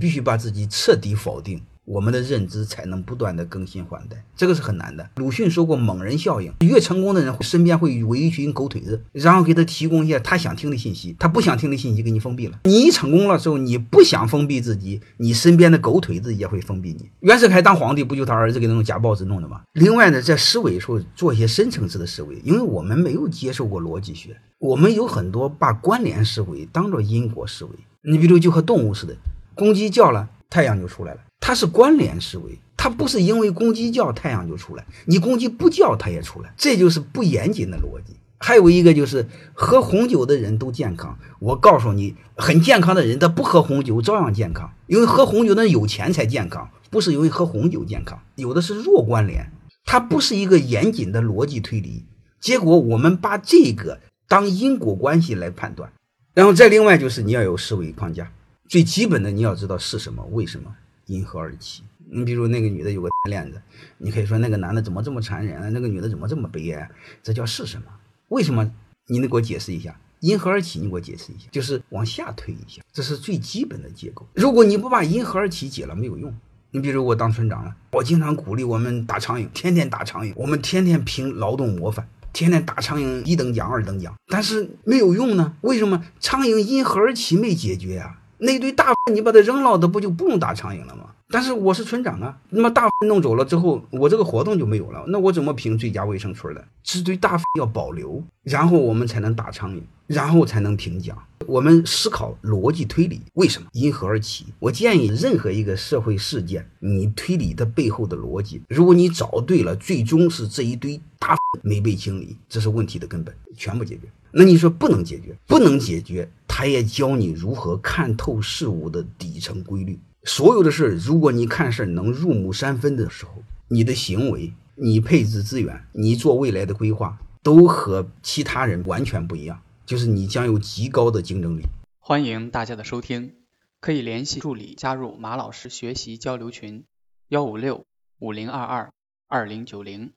必须把自己彻底否定。我们的认知才能不断的更新换代，这个是很难的。鲁迅说过猛人效应，越成功的人身边会围一群狗腿子，然后给他提供一些他想听的信息，他不想听的信息给你封闭了。你一成功了之后，你不想封闭自己，你身边的狗腿子也会封闭你。袁世凯当皇帝不就他儿子给那种假报纸弄的吗？另外呢，在思维时候做一些深层次的思维，因为我们没有接受过逻辑学，我们有很多把关联思维当做因果思维。你比如就和动物似的，公鸡叫了，太阳就出来了。它是关联思维，它不是因为公鸡叫太阳就出来，你公鸡不叫它也出来，这就是不严谨的逻辑。还有一个就是喝红酒的人都健康，我告诉你，很健康的人他不喝红酒照样健康，因为喝红酒的人有钱才健康，不是因为喝红酒健康，有的是弱关联，它不是一个严谨的逻辑推理。结果我们把这个当因果关系来判断，然后再另外就是你要有思维框架，最基本的你要知道是什么，为什么。因何而起？你比如那个女的有个链子，你可以说那个男的怎么这么残忍啊？那个女的怎么这么悲哀？这叫是什么？为什么？你能给我解释一下？因何而起？你给我解释一下。就是往下推一下，这是最基本的结构。如果你不把因何而起解了，没有用。你比如我当村长了，我经常鼓励我们打苍蝇，天天打苍蝇，我们天天评劳动模范，天天打苍蝇一等奖、二等奖，但是没有用呢？为什么？苍蝇因何而起没解决呀？那堆大粪你把它扔了，它不就不用打苍蝇了吗？但是我是村长啊，那么大粪弄走了之后，我这个活动就没有了，那我怎么评最佳卫生村的？这堆大粪要保留，然后我们才能打苍蝇，然后才能评奖。我们思考逻辑推理，为什么因何而起？我建议任何一个社会事件，你推理它背后的逻辑，如果你找对了，最终是这一堆大粪没被清理，这是问题的根本，全部解决。那你说不能解决，不能解决。他也教你如何看透事物的底层规律。所有的事儿，如果你看事儿能入木三分的时候，你的行为、你配置资源、你做未来的规划，都和其他人完全不一样。就是你将有极高的竞争力。欢迎大家的收听，可以联系助理加入马老师学习交流群：幺五六五零二二二零九零。